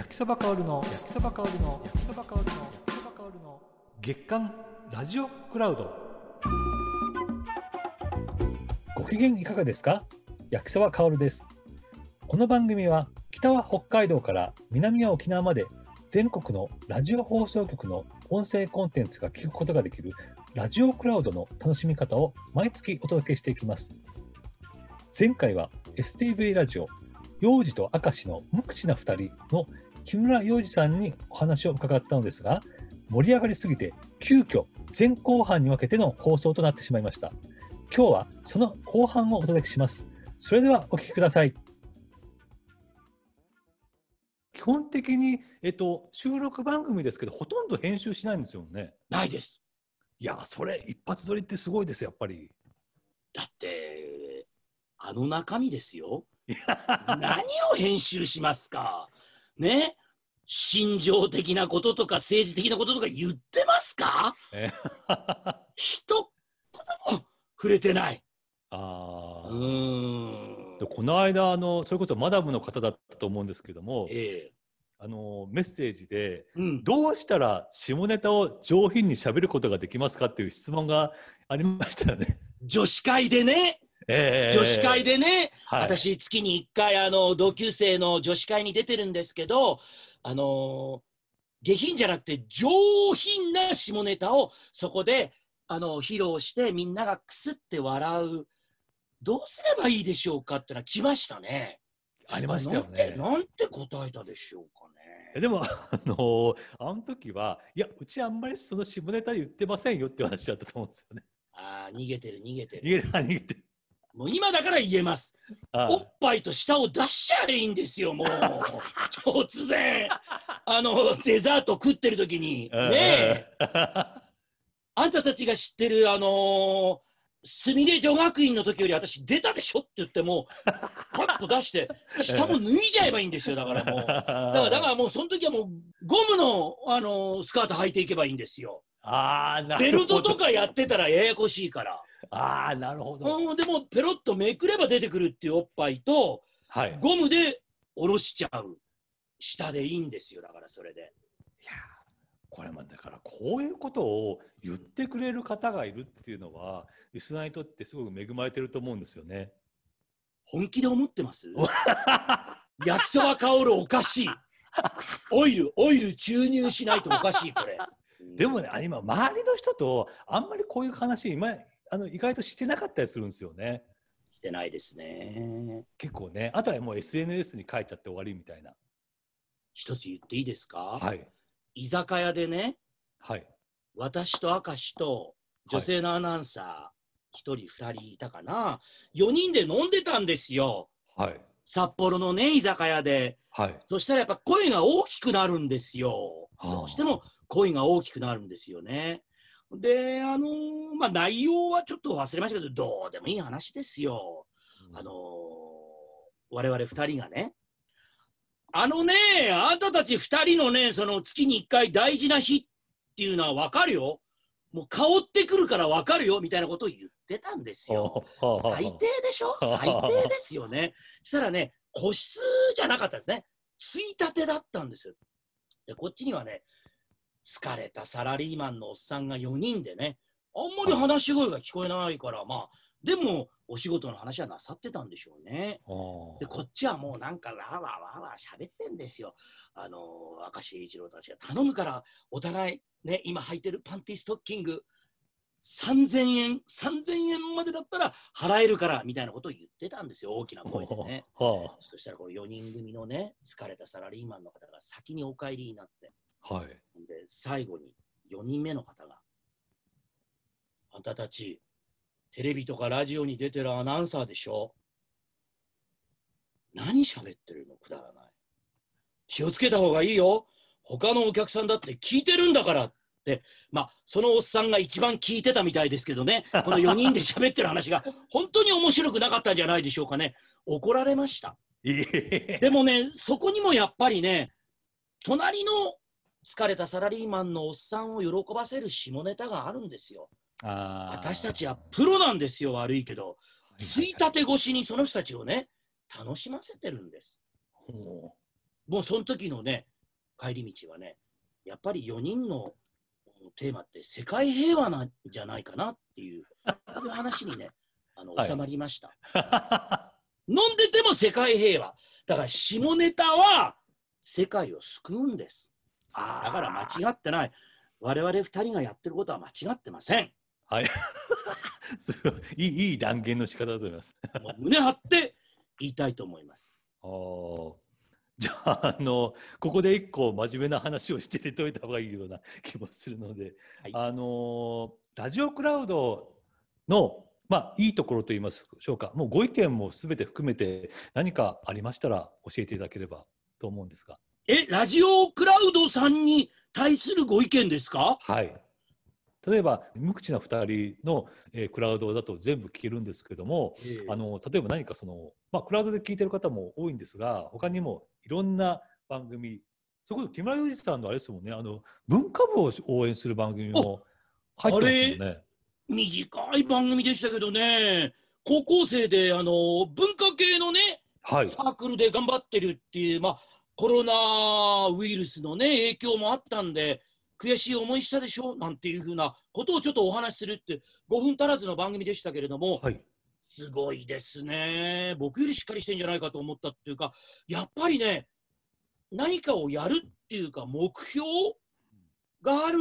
焼きそば香るの焼きそば香るの焼きそば香るの焼きそば香るの月刊ラジオクラウドご機嫌いかがですか？焼きそばかおるです。この番組は北は北海道から南は沖縄まで全国のラジオ放送局の音声コンテンツが聞くことができるラジオクラウドの楽しみ方を毎月お届けしていきます。前回は STV ラジオ、幼児と明石の無口な2人の木村洋二さんにお話を伺ったのですが、盛り上がりすぎて急遽前後半に分けての放送となってしまいました。今日はその後半をお届けします。それではお聞きください。基本的に、えっと、収録番組ですけどほとんど編集しないんですよねないです。いやそれ一発撮りってすごいですやっぱりだって、あの中身ですよ。何を編集しますかね？心情的なこととか政治的なこととか言ってますか？え。一言も触れてない。うあー。ーん。で。この間あのそれこそマダムの方だったと思うんですけどもええ。あのメッセージでうん、どうしたら下ネタを上品に喋ることができますかっていう質問がありましたよね。女子会でね、ええ。女子会でね、はい、私月に1回あの同級生の女子会に出てるんですけどあの下品じゃなくて上品な下ネタをそこであの披露してみんながくすって笑うどうすればいいでしょうかってのは来ましたね。ありましたよねなんて答えたでしょうかね。えでも、あのあの時はいやうちあんまりその下ネタ言ってませんよって話だったと思うんですよね。ああ逃げてる逃げてる。逃げて逃げてもう今だから言えます。あおっぱいと舌を出しちゃえばいいんですよ、もう。突然。あの、デザート食ってる時に。ねえ。あんたたちが知ってる、あのーすみれ女学院の時より私出たでしょって言っても、パッと出して、下も脱いじゃえばいいんですよ、だからもう。だから、だからもうその時はもう、ゴムの、あのースカート履いていけばいいんですよ。ああなベルるほどトとかやってたらややこしいから。ああなるほど、うん、でも、ペロッとめくれば出てくるっていうおっぱいと、はい。いゴムで下ろしちゃう下でいいんですよだからそれで。やこれもだからこういうことを言ってくれる方がいるっていうのはリスナーにとってすごく恵まれてると思うんですよね。本気で思ってます？焼きそば香るおかしいオイルオイル注入しないとおかしいこれ。でもねあ今周りの人とあんまりこういう話今あの意外としてなかったりするんですよね。してないですね。結構ね。あとはもう SNS に書いちゃって終わりみたいな。一つ言っていいですか、はい。居酒屋でねはい。私と明石と女性のアナウンサー一人二人いたかな。4人で飲んでたんですよ。はい。札幌のね居酒屋で。はい。そしたらやっぱ声が大きくなるんですよ。はあ。どうしても声が大きくなるんですよね。で、あのーまあ、内容はちょっと忘れましたけど、どうでもいい話ですよ。あのー我々二人がね、あのね、あんたたち二人のね、その月に一回大事な日っていうのはわかるよ。もう香ってくるからわかるよ、みたいなことを言ってたんですよ。最低でしょ？最低ですよね。そしたらね、個室じゃなかったですね。ついたてだったんですよ。で、こっちにはね、疲れたサラリーマンのおっさんが4人でね、あんまり話し声が聞こえないから、まあ、でも、お仕事の話はなさってたんでしょうね。で、こっちはもうなんか、わーわーわーわー喋ってんですよ。あのー、明石一郎たちが頼むから、お互い、ね、今履いてるパンティストッキング、3000円、3000円までだったら払えるから、みたいなことを言ってたんですよ、大きな声でね。はそしたらこの4人組のね、疲れたサラリーマンの方が先にお帰りになって、あはい。で、最後に4人目の方が、あんたたち、テレビとかラジオに出てるアナウンサーでしょ？何喋ってるの？くだらない。気をつけた方がいいよ。他のお客さんだって聞いてるんだからって、まあ、そのおっさんが一番聞いてたみたいですけどね、この4人で喋ってる話が本当に面白くなかったんじゃないでしょうかね。怒られました。でもね、そこにもやっぱりね、隣の疲れたサラリーマンのおっさんを喜ばせる下ネタがあるんですよ。私たちはプロなんですよ、悪いけど。ついたて越しにその人たちをね、楽しませてるんです。ほもうその時のね、帰り道はね、やっぱり4人のテーマって世界平和なんじゃないかなっていう、いう話にね、あのはい収まりました。飲んでても世界平和。だから下ネタは世界を救うんです。だから間違ってない。我々二人がやってることは間違ってません。はい。すごいいいいい断言の仕方だと思います。もう胸張って言いたいと思います。あーじゃあ、あの、ここで一個真面目な話をしててといた方がいいような気もするので、はいあの、ラジオクラウドの、まあ、いいところといいますでしょうか、もうご意見もすべて含めて何かありましたら教えていただければと思うんですが。え、ラジオクラウドさんに対するご意見ですか？はい。例えば、無口な2人の、えークラウドだと全部聞けるんですけども、あの例えば何かその、まあ、クラウドで聞いてる方も多いんですが、他にもいろんな番組、それこそ木村祐二さんのあれですもんね、あの文化部を応援する番組も入ってますもんね。短い番組でしたけどね、高校生であの文化系のね、はい。サークルで頑張ってるっていう、まあ、コロナウイルスのね、影響もあったんで、悔しい思いしたでしょ？なんていうふうなことをちょっとお話しするって、5分足らずの番組でしたけれども、はい。すごいですね。僕よりしっかりしてんじゃないかと思ったっていうか、やっぱりね、何かをやるっていうか、目標がある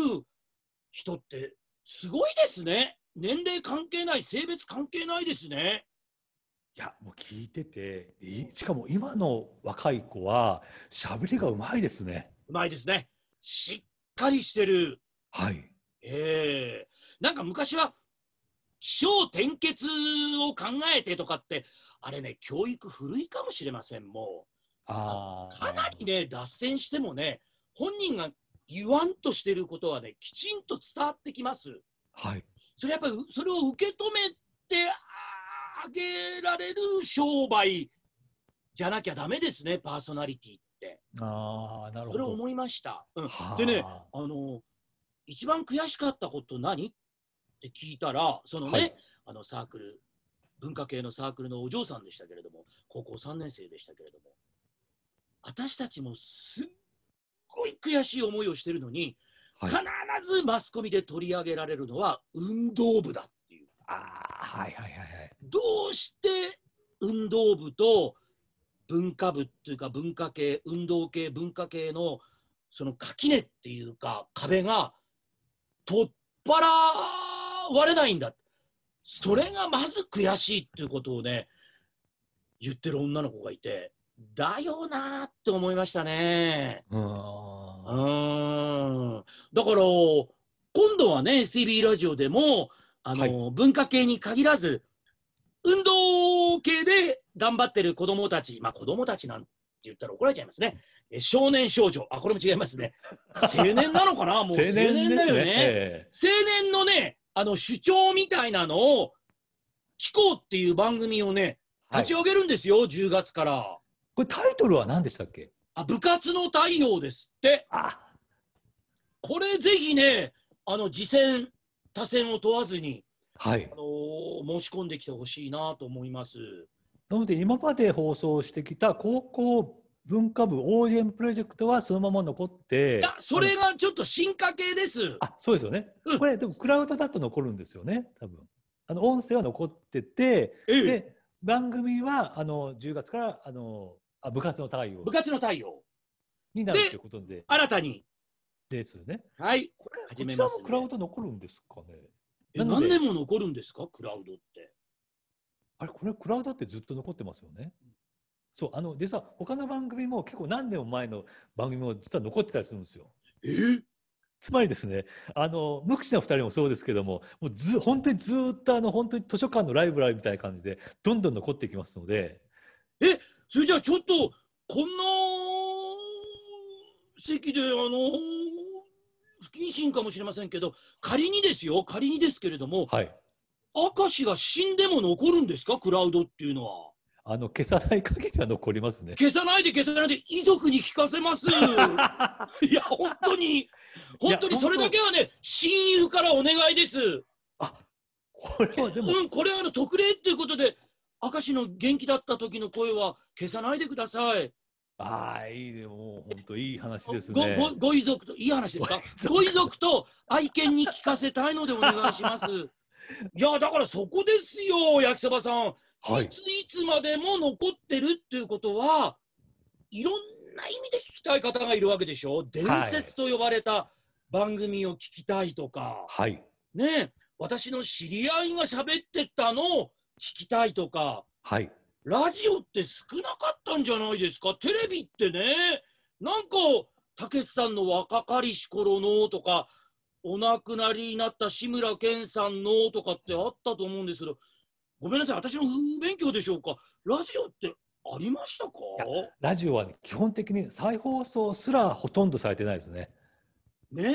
人って、すごいですね。年齢関係ない、性別関係ないですね。いや、もう聞いてて、いしかも今の若い子は、喋りがうまいですね。うまいですね。しっかりしてる。はい。ええなんか昔は気象転結を考えてとかって、あれね、教育古いかもしれません、もあう。かなりね、脱線してもね、本人が言わんとしてることはね、きちんと伝わってきます。はい。それやっぱり、それを受け止めてあげられる商売じゃなきゃダメですね、パーソナリティって。ああ、なるほど。それを思いました。うんはあでね、あの、一番悔しかったこと何？って聞いたら、そのね、はいあのサークル、文化系のサークルのお嬢さんでしたけれども、高校3年生でしたけれども、私たちもすっごい悔しい思いをしてるのに、はい必ずマスコミで取り上げられるのは運動部だっていう。ああ、はいはいはいはい。どうして運動部と文化部っていうか文化系運動系文化系のその垣根っていうか壁が取っ払われないんだそれがまず悔しいっていうことをね言ってる女の子がいてだよなーって思いましたね。うんだから今度はね STB ラジオでもあの、文化系に限らず運動系で頑張ってる子どもたちまあ子どもたちなんて言ったら怒られちゃいますね。え少年少女。あこれも違いますね。青年なのかな？もう青青年。だよね。え青年のねあの主張みたいなのを聞こうっていう番組をね立ち上げるんですよ、10月から。これタイトルは何でしたっけ？あ部活の太陽ですって。あ。これぜひね、あの次戦、他戦を問わずに、はいあ。のー申し込んできてほしいなと思います。なので今まで放送してきた高校文化部応援プロジェクトはそのまま残っていや、それがちょっと進化系です。あそうですよね、うんこれでもクラウドだと残るんですよね多分あの音声は残っててええで番組はあの10月からあのあ部活の太陽部活の太陽、になるということで新たに。ですよね。はい。これ始めますね。こちらもクラウド残るんですかね。え、何年も残るんですか、クラウドって。あれこれクラウドってずっと残ってますよね。そうあの実は他の番組も結構何年も前の番組も実は残ってたりするんですよ。え？つまりですね、あの無口な2人もそうですけども、もうず本当にずーっとあの本当に図書館のライブラリみたいな感じで、どんどん残っていきますので、それじゃあちょっと、こんな席で、あの不謹慎かもしれませんけど、仮にですよ、仮にですけれども、はい、明石が死んでも残るんですか、クラウドっていうのは。あの消さない限りは残りますね。消さないで消さないで遺族に聞かせます。いや、本当に、本当にそれだけはね、親友からお願いです。これはでも、うん、これはあの特例っていうことで、明石の元気だった時の声は消さないでください。ああ、いいね、もう本当いい話ですごね。ごご遺族といい話ですか？ご遺族と愛犬に聞かせたいのでお願いします。いやだからそこですよ焼きそばさん。はいいついつまでも残ってるっていうことはいろんな意味で聞きたい方がいるわけでしょ？伝説と呼ばれた番組を聞きたいとか、はい。ねえ私の知り合いが喋ってたのを聞きたいとかはい。ラジオって少なかったんじゃないですか？テレビってね。なんかたけしさんの若かりし頃のとかお亡くなりになった志村けんさんのとかってあったと思うんですけどごめんなさい私の不勉強でしょうか？ラジオってありましたか？やラジオは、ね、基本的に再放送すらほとんどされてないですね。ね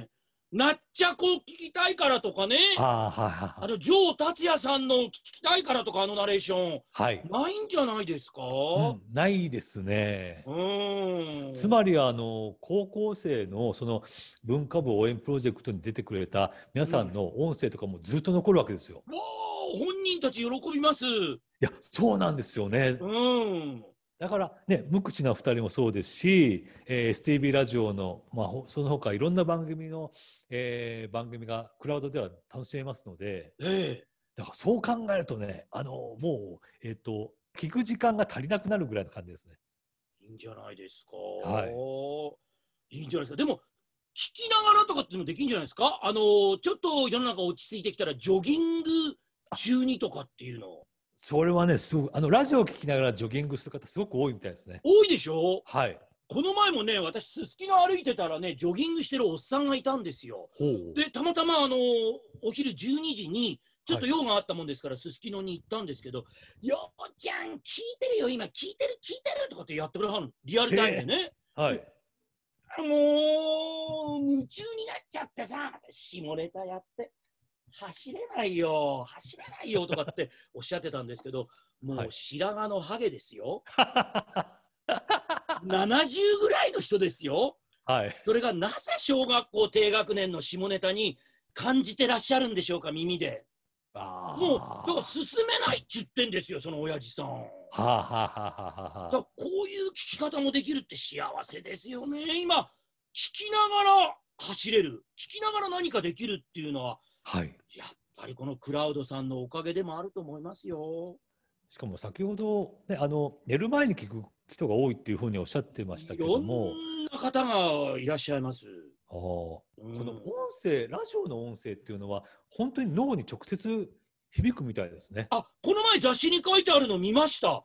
えなっちゃこ聞きたいからとかねああ、はい。あの城達也さんの聞きたいからとかあのナレーションはい。ないんじゃないですか？うん、ないですね。うんつまりあの高校生のその文化部応援プロジェクトに出てくれた皆さんの音声とかもずっと残るわけですよ。わあ本人たち喜びます。いやそうなんですよね。うん。だからね無口な2人もそうですし、えー、STV ラジオの、まあ、ほその他いろんな番組の、えー番組がクラウドでは楽しめますのでええ。だからそう考えるとねあのもう、えー、と聞く時間が足りなくなるぐらいの感じですね。いいんじゃないですか。。はいいんじゃないですか。でも聞きながらとかっていうのもできるんじゃないですか？あのちょっと世の中落ち着いてきたらジョギング中にとかっていうのそれはねすごくあのラジオを聞きながらジョギングする方すごく多いみたいですね。多いでしょ？はい。この前もね私すすきの歩いてたらねジョギングしてるおっさんがいたんですよ。ほうでたまたまあのお昼12時にちょっと用があったもんですからすすきのに行ったんですけど「ようちゃん聞いてるよ今聞いてる聞いてる」とかってやってくれはるのリアルタイムでね。はい。もう夢中になっちゃってさ下ネタやって走れないよ走れないよとかっておっしゃってたんですけどもはい。う白髪のハゲですよ、70ぐらいの人ですよ。はい。それがなぜ小学校低学年の下ネタに感じてらっしゃるんでしょうか耳で。あもうだから進めないって言ってんですよその親父さん。はあ、はあはあはあこういう聞き方もできるって幸せですよね。今、聞きながら走れる、聞きながら何かできるっていうのは、はい。やっぱりこのクラウドさんのおかげでもあると思いますよ。しかも先ほど、ね、あの寝る前に聞く人が多いっていうふうにおっしゃってましたけいろども、んな方がいらっしゃいます。あうんの音声、ラジオの音声っていうのは、本当に脳に直接響くみたいですね。あこの前雑誌に書いてあるの見ました。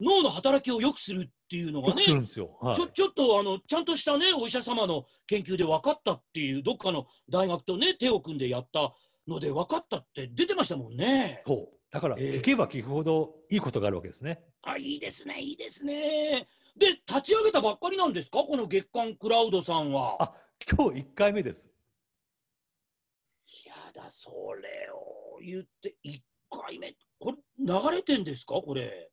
脳の働きを良くするっていうのがねよくするんですよ。はいちょちょっとあのちゃんとしたねお医者様の研究で分かったっていうどっかの大学とね手を組んでやったので分かったって出てましたもんね。そうだから、ええ聞けば聞くほどいいことがあるわけですね。あ、いいですね、いいですね。で、立ち上げたばっかりなんですか、この月刊クラウドさんは。あ今日1回目です。やだ、それを言って、1回目、これ、流れてんですか、これ。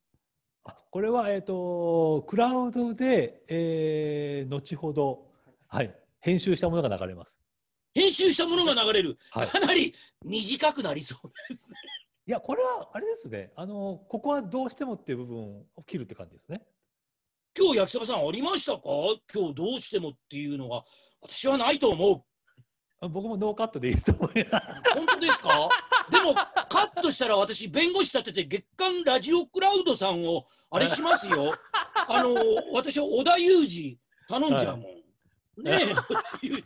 あこれは、えー、とクラウドで、えー後ほど、はい、編集したものが流れます。編集したものが流れる、はいかなり短くなりそうですね。いや、これはあれですね。あの、ここはどうしてもっていう部分を切るって感じですね。今日焼きそばさんありましたか？今日どうしてもっていうのが私はないと思うあ僕もノーカットでいいと思います。本当ですか？でもカットしたら私弁護士立てて月刊ラジオクラウドさんをあれしますよ。あの私は織田裕二頼んじゃうもん、ねえ。織田裕二。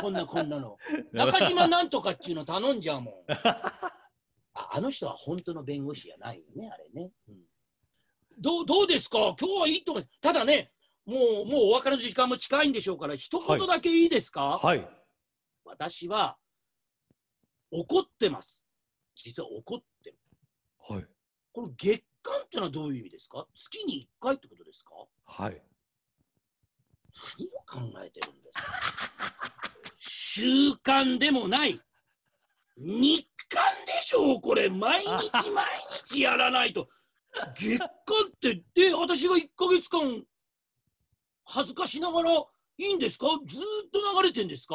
こんなこんなの。中島なんとかっていうの頼んじゃうもん。ああの人は本当の弁護士じゃないよねあれね、うん。どうどうですか？今日はいいと思います。ただねもうもうお別れの時間も近いんでしょうから一言だけいいですか、はい。私は怒ってます。実は怒ってる。はい。この月間ってのはどういう意味ですか？月に1回ってことですか？はい。何を考えてるんですか？習慣でもない。日刊でしょうこれ毎日毎日やらないと。月間って、で、私が1ヶ月間恥ずかしながらいいんですか？ずーっと流れてんですか？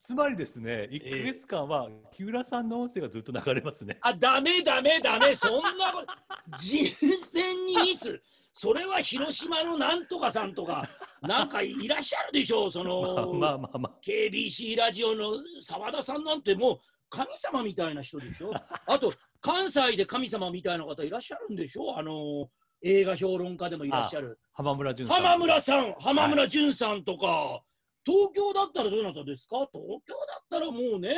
つまりですね、1ヶ月間は木村さんの音声がずっと流れますね。あ、ダメダメダメ、そんなこと、人選にミス、それは広島のなんとかさんとか、なんかいらっしゃるでしょう、その、まあまあまあ KBC ラジオの澤田さんなんてもう神様みたいな人でしょ。あと、関西で神様みたいな方いらっしゃるんでしょあの、映画評論家でもいらっしゃる。浜村淳さん浜村さん、浜村淳さんとか、東京だったらどなたですか？東京だったらもうね、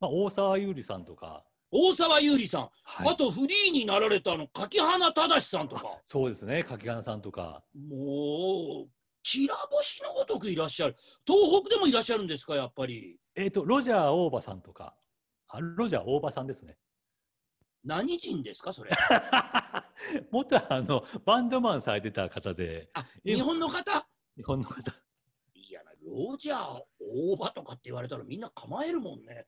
まあ、大沢優里さんとか、大沢優里さん、はい。あとフリーになられたあの柿花忠さんとか、そうですね。柿花さんとか。もう、きら星のごとくいらっしゃる。東北でもいらっしゃるんですか、やっぱり。えっ、とロジャー大場さんとか。あロジャー大場さんですね。何人ですか、それ？元あのバンドマンされてた方で。あ、え日本の方？日本の方ロジャー、大場とかって言われたらみんな構えるもんね。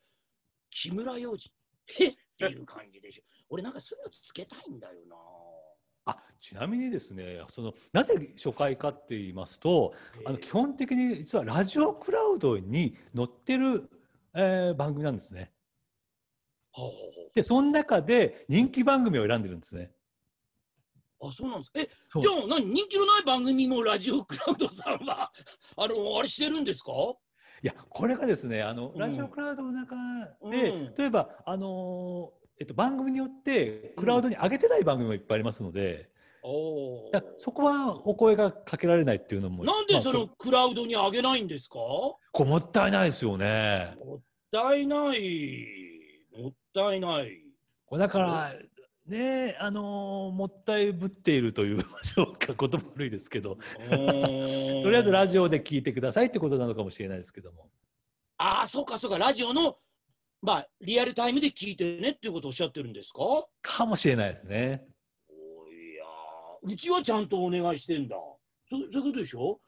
木村洋二。へっっていう感じでしょ。俺なんかそういうのつけたいんだよな。あちなみにですねそのなぜ初回かって言いますとあの基本的に実はラジオクラウドに載ってる、えー番組なんですね。はあはでその中で人気番組を選んでるんですね。あそうなんです。か。え、じゃあ何？人気のない番組もラジオクラウドさんは、あの、あれしてるんですか？いやこれがですねあの、うん。ラジオクラウドの中で、うん。例えばあのーえっと、番組によってクラウドに上げてない番組もいっぱいありますので、おだからそこはお声がかけられないっていうのもなんでそまあのクラウドに上げないんですか？これもったいないですよね。もったいない。もったいない。これだからねあのーもったいぶっているというましょうか言葉悪いですけどととりあえずラジオで聞いてくださいってことなのかもしれないですけどもああ、そうかそうか、ラジオの、まあ、リアルタイムで聞いてねっていうことをおっしゃってるんですか？おかもしれないですね。いやーうちはちゃんとお願いしてんだ。そそういうことでしょ？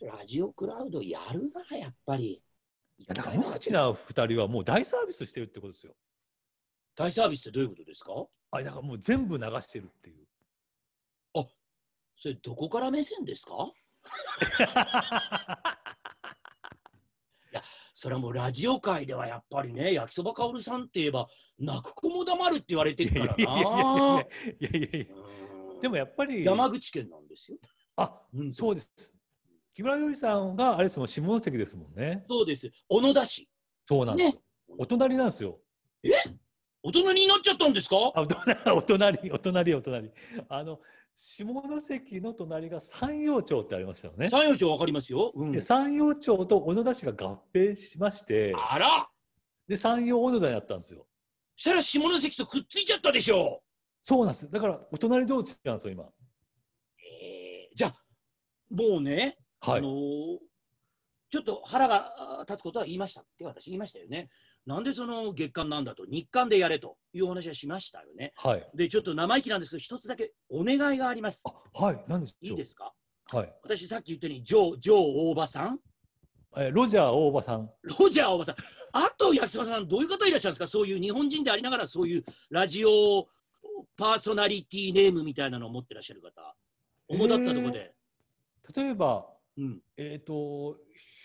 ラジオクラウドやるな、やっぱり。いやだから無口な2人はもう大サービスしてるってことですよ。大サービスってどういうことですか？あだからもう全部流してるっていう。それどこから目線ですか？それはもうラジオ界ではやっぱりね、焼きそばかおるさんって言えば、泣く子も黙るって言われているからやいやいやいな。やいやいやいやうんでもやっぱり山口県なんですよ。あうんそうです。木村洋二さんがあれですもん下関ですもんね。そうです。小野田市。そうなんですよ。ね。お隣なんですよ。大人になっちゃったんですか？あお隣お隣お隣お隣。あの下関の隣が山陽町ってありましたよね。山陽町わかりますよ。うんで山陽町と小野田市が合併しましてあらで山陽小野田になったんですよ。したら下関とくっついちゃったでしょそうなんです。だからお隣同士なんですよ今。えーじゃあ、もうね、はい。あのーちょっと腹があ立つことは言いましたって私言いましたよね。なんでその月間なんだと、日刊でやれというお話はしましたよね。はい。で、ちょっと生意気なんですけど、一つだけお願いがあります。あはい。何でしょう。いいですか？はい。私さっき言ったように、ジョー、ジョー大場さん、えーロジャー大場さん。ロジャー大場さん、あと焼きそばさん、どういう方いらっしゃるんですか？そういう日本人でありながら、そういうラジオパーソナリティネームみたいなのを持ってらっしゃる方、主だったところで。例えばうん、えっ、と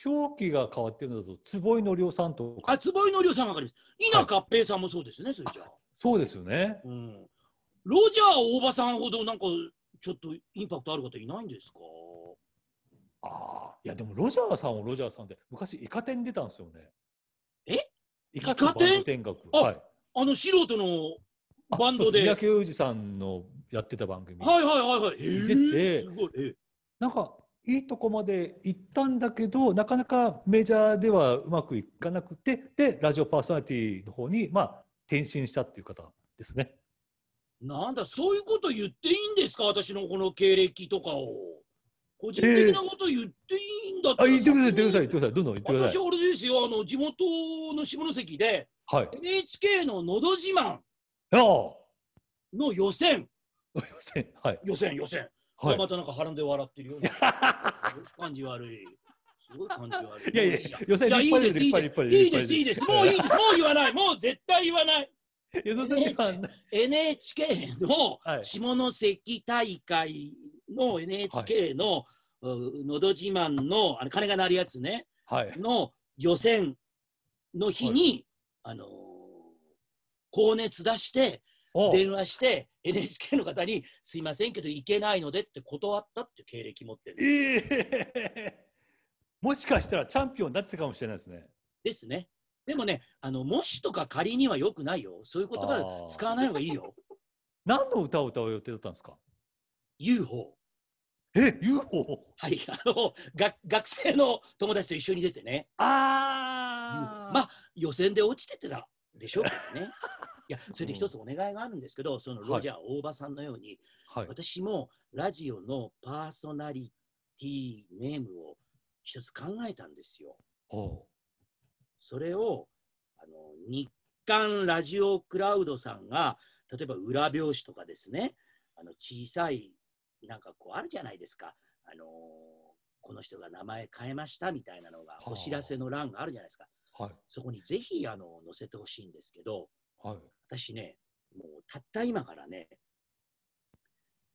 表記が変わってるのだと坪井のりおさんとかあ、坪井のりおさんわかります。稲合平さんもそうですね、それじゃあ。そうですよね。うん。ロジャー大場さんほどなんかちょっとインパクトある方いないんですか？ああいやでもロジャーさんはロジャーさんで昔イカ天に出たんですよね。え？イカ天国。あはい。あの素人のあバンドで。三宅裕二さんのやってた番組。はいはいはい。えー、出てすごい。えなんかいいとこまで行ったんだけどなかなかメジャーではうまくいかなくてでラジオパーソナリティの方にまあ転身したっていう方ですね。なんだ、そういうこと言っていいんですか？私のこの経歴とかを。個人的なこと言っていいんだったあら言ってください言ってください言ってくださいどんどん言ってください。私はあれですよ、あの地元の下関ではい。NHK ののど自慢ああの予選、予選はい予選、予選。はい。またなんか腹で笑ってるよう感じ悪い。すごい感じ悪い。いやいや予選いや、いいです、いい立です、派ですいいです、いいです。もういいです、もう言わない、もう絶対言わない。NHK のはい下関大会の NHK の「うのど自慢の」あの金が鳴るやつねはい。の予選の日に、あのー高熱出してお電話して NHK の方にすいませんけど行けないのでって断ったって経歴持ってるええもしかしたらチャンピオンになってたかもしれないですね。ですね。でもね、あのもしとか仮にはよくないよ。そういう言葉あー使わない方がいいよ。何の歌を歌う予定だったんですか？UFO。え UFO? はい、あのが学生の友達と一緒に出てね、あまあ予選で落ちててたでしょ？うね。いや、それで一つお願いがあるんですけど、そのロジャー大場さんのように、はい、私もラジオのパーソナリティネームを一つ考えたんですよ。おそれをあの日刊ラジオクラウドさんが例えば裏表紙とかですねあの小さいなんかこうあるじゃないですか、あのーこの人が名前変えましたみたいなのがはあ。お知らせの欄があるじゃないですか、はい。そこにぜひあの載せてほしいんですけどはい。私ねもうたった今からね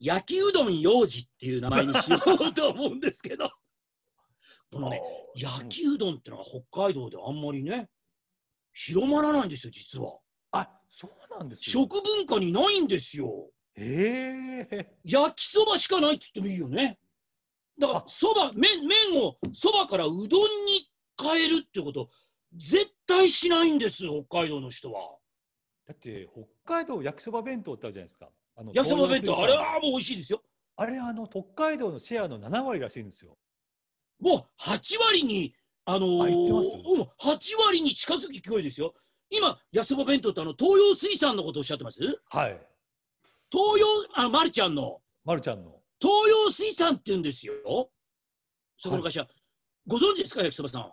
焼きうどん幼児っていう名前にしようと思うんですけど。このね焼きうどんってのは北海道であんまりね広まらないんですよ実は。あそうなんですよ食文化にないんですよ。ええ焼きそばしかないって言ってもいいよね。だからあ。そば麺麺をそばからうどんに変えるってこと絶対しないんです北海道の人はだって北海道焼きそば弁当ってあるじゃないですか。あの焼きそば弁当あれはもう美味しいですよ。あれあの北海道のシェアの7割らしいんですよ。もう8割にあのーうん8割に近づく勢いですよ。今焼きそば弁当ってあの東洋水産のことをおっしゃってます？はい。東洋あのまるちゃんの。まるちゃんの。東洋水産って言うんですよ。そこの会社、ご存知ですか、焼きそばさん。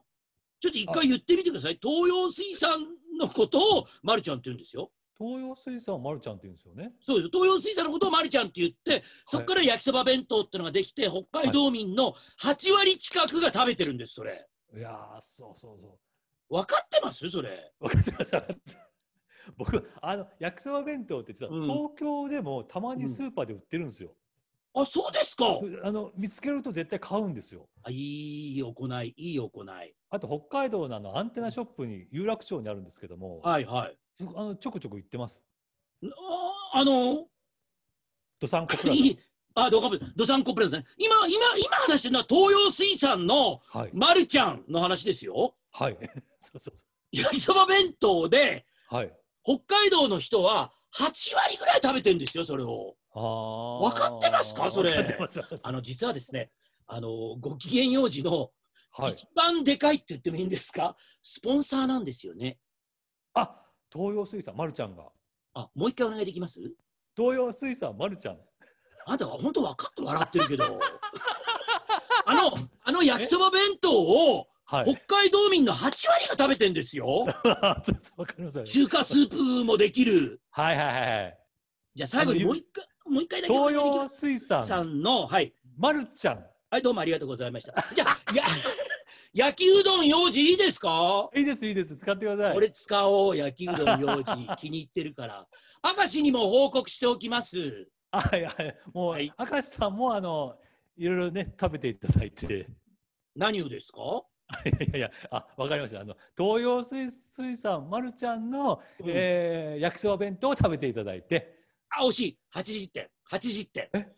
ちょっと一回言ってみてください。東洋水産のことをまるちゃんって言うんですよ。東洋水産はまるちゃんって言うんですよねそうです。東洋水産のことをまるちゃんって言って、そこから焼きそば弁当ってのができて、北海道民の8割近くが食べてるんです、それ。いやーそうそうそ分かってます？それ。う分かってました分かってました僕あの焼きそば弁当って実はうん東京でもたまにスーパーで売ってるんですよ、あ、そうですか。あの見つけると絶対買うんですよあいい行い、いい行い。あと北海道のあのアンテナショップに有楽町にあるんですけども、はいはい。そあのちょこちょこ行ってます？ああの、ドサンコプラいいあ、どかぶ、ドサンコプラザね。今、今、今話してるのは東洋水産のまるちゃんの話ですよ。はい。そうそうそ焼きそば弁当でうはい。北海道の人は8割ぐらい食べてんですよ、それを。あー。分かってますかそれ？あの実はですね、あのご機嫌幼児のはい。一番でかいって言ってもいいんですか、スポンサーなんですよね。あ東洋水産まるちゃんが。あもう一回お願いできます？東洋水産まるちゃん。あんた本当分かって笑ってるけど。あの、あの焼きそば弁当をはい。北海道民の8割が食べてんですよ。中華スープもできる。はいはいはいはい。じゃあ最後にもう一回、もう一回だけお東洋水産。さんの、はい。まるちゃんはい、どうもありがとうございました。じゃあ、や 焼きうどん幼児いいですか？いいですいいです使ってくださいこれ使おう、焼きうどん幼児。気に入ってるから。明石にも報告しておきます。はいはいもう、はい明石さんもあのいろいろね食べていただいて何をですか？いやいやあわかりましたあの東洋水水産まるちゃんの、うんえー焼きそば弁当を食べていただいてあ、惜しい。80点。80点。などうで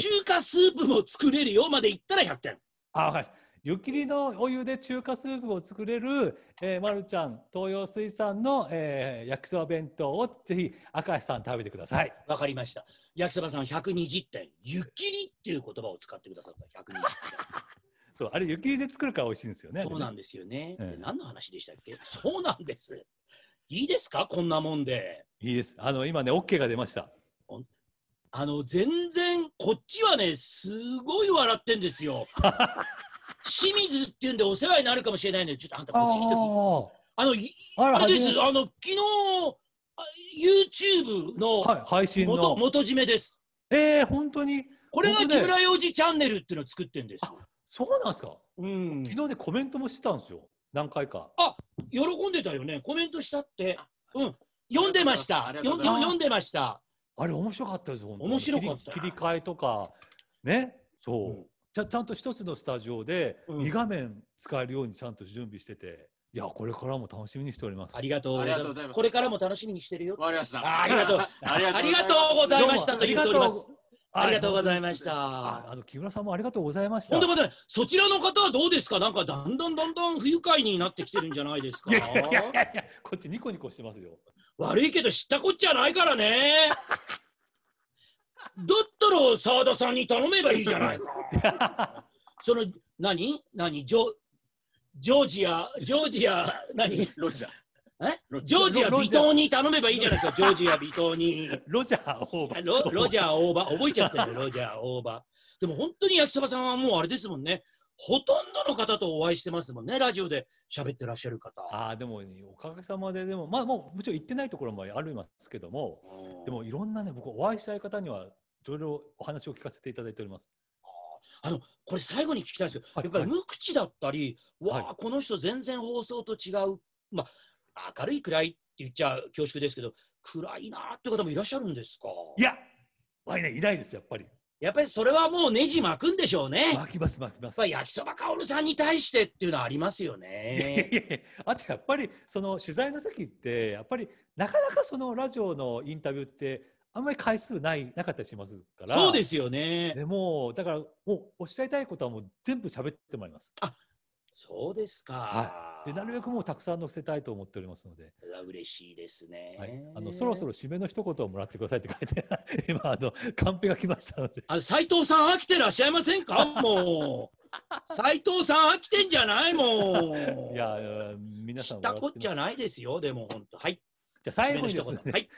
中華スープも作れるよまでいったら100点。あわかりました湯切りのお湯で中華スープを作れる、えー、まるちゃん東洋水産の、えー焼きそば弁当をぜひ明石さん食べてくださいわかりました。焼きそばさん120点。湯切りっていう言葉を使ってくださった。120点。そうあれ湯切りで作るから美味しいんですよねそうなんでですよね。ええ何の話でしたっけ？そうなんです。いいですか？こんなもんで。いいですあの今ね OK が出ましたあの、全然、こっちはね、すごい笑ってんですよ。清水っていうんでお世話になるかもしれないので、ちょっとあんたこっち来て。あの、いあれです。はあの、昨日、あ YouTube のはい配信元,、の元締めです。えー、本当に？これが木村洋二チャンネルっていうのを作ってんです。そうなんですか？うん。昨日ねコメントもしてたんですよ何回か喜んでたよね。コメントしたって。うん。読んでました。読んでました。あれ面白かったです本当面白かった切り切り替えとかね？そう、うんちゃちゃんと一つのスタジオでうん2画面使えるようにちゃんと準備してて、いや、これからも楽しみにしております。ありがとうございます。ありがとうございますこれからも楽しみにしてるよ。わかりました。あありがとうありがとうありがとうございましたと言っております。ありがとうございまました。ああの木村さんもありがとうございました。ほんでございます。そちらの方はどうですか？なんかだんだんだんだん不愉快になってきてるんじゃないですか？いやいやいや、こっちニコニコしてますよ。悪いけど知ったこっちゃないからね。だったら澤田さんに頼めばいいじゃないか。その何？何？ジョジョージアジョージア何？ロジャー。ジョージアロ微糖に頼めばいいじゃないですか。ジョージア微糖に。ロジャーオーバー。ロロジャー大葉覚えちゃってるロジャー大葉。でも本当に焼きそばさんはもうあれですもんね。ほとんどの方とお会いしてますもんね。ラジオで喋ってらっしゃる方。ああ、でも、おかげさまで、でも、まあ、もう、もちろん行ってないところもありますけども。でも、いろんなね、僕、お会いしたい方には、いろいろお話を聞かせていただいております。あのこれ最後に聞きたいんですけど、はいやっぱりはい無口だったり、わあ、はこの人全然放送と違う、まあ、明るい暗いって言っちゃ恐縮ですけど、暗いなって方もいらっしゃるんですか？いや、わいね、いないです、やっぱり。やっぱりそれはもうネジ巻くんでしょうね。巻きます、巻きます焼きそばかおるさんに対してっていうのはありますよね。やいやあとやっぱりその取材の時ってやっぱりなかなかそのラジオのインタビューってあんまり回数ないなかったりしますからそうですよね。でもうだからもうおっしゃりたいことはもう全部喋ってもらいます。そうですか。はでなるべくもうたくさん載せたいと思っておりますので、嬉しいですね。はい、あのそろそろ締めの一言をもらってくださいって書いて 今あのカンペが来ましたのであ斉藤さん飽きてらっしゃいませんか？もう。斉藤さん飽きてんじゃない？もう。いや皆さん知ったこっちゃゃないですよ、でも本当。はい。じゃあ最後にですねはい。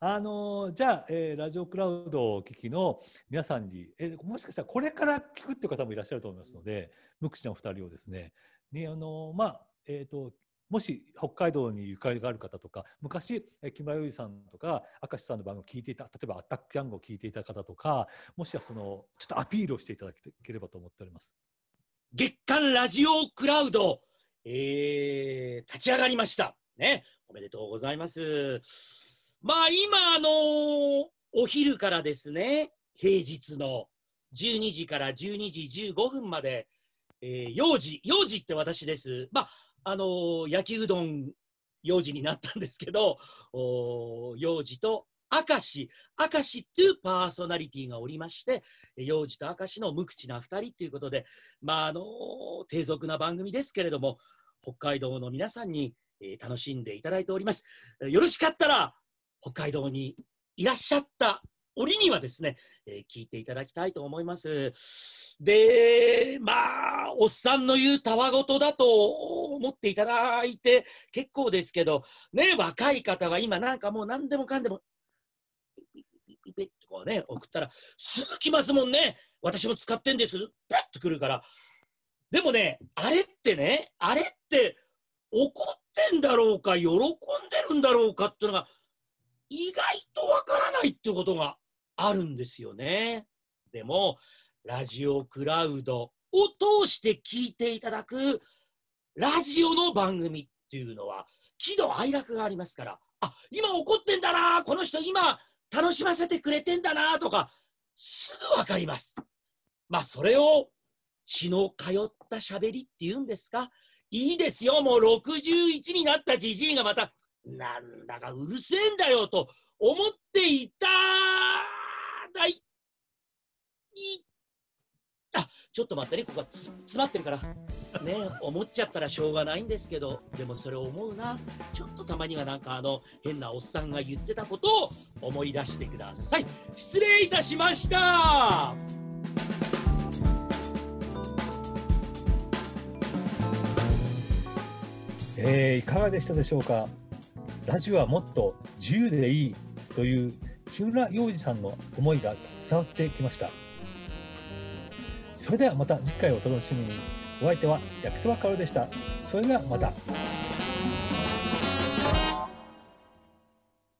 あのーじゃあ、えーラジオクラウドをお聞きの皆さんに、えーもしかしたらこれから聞くっていう方もいらっしゃると思いますので、無口なお二人をですね、にあのーまあ、えっ、と、もし北海道にゆかりがある方とか、昔、えー木村優里さんとか、明石さんの番組を聞いていた、例えばアタックヤングを聞いていた方とか、もしはその、ちょっとアピールをしていただければと思っております。月間ラジオクラウド、えー立ち上がりました。ね。おめでとうございます。まあ今、あのーお昼からですね、平日の12時から12時15分まで、えー幼児、幼児って私です。まあ、あのー焼きうどん幼児になったんですけど、お幼児と明石、明石っていうパーソナリティがおりまして、幼児と明石の無口な2人ということで、まあ、あの低俗な番組ですけれども、北海道の皆さんに、えー楽しんでいただいております。よろしかったら、北海道にいらっしゃった折にはですね、えー聞いていただきたいと思います。で、まあ、おっさんの言うたわごとだと思っていただいて結構ですけど、ね、若い方は今なんかもう何でもかんでも、ピピピピッとこうね、送ったら、すぐ来ますもんね。私も使ってんですけど、パッと来るから。でもね、あれってね、あれって怒ってんだろうか、喜んでるんだろうかっていうのが、意外とわからないっていうことがあるんですよね。でも、ラジオクラウドを通して聞いていただくラジオの番組っていうのは、喜怒哀楽がありますから、あ今怒ってんだな、この人今楽しませてくれてんだなとか、すぐわかります。まあ、それを血の通った喋りっていうんですか？いいですよ、もう61になったじじいがまた、なんだかうるせえんだよと思っていただい、いあちょっと待ってね、ここがつ詰まってるから。ね思っちゃったらしょうがないんですけど、でもそれを思うな。ちょっとたまにはなんかあの変なおっさんが言ってたことを思い出してください。失礼いたしました。えーいかがでしたでしょうか？ラジオはもっと自由でいいという木村洋二さんの思いが伝わってきました。それではまた次回お楽しみに。お相手は焼きそばかおるでした。それではまた。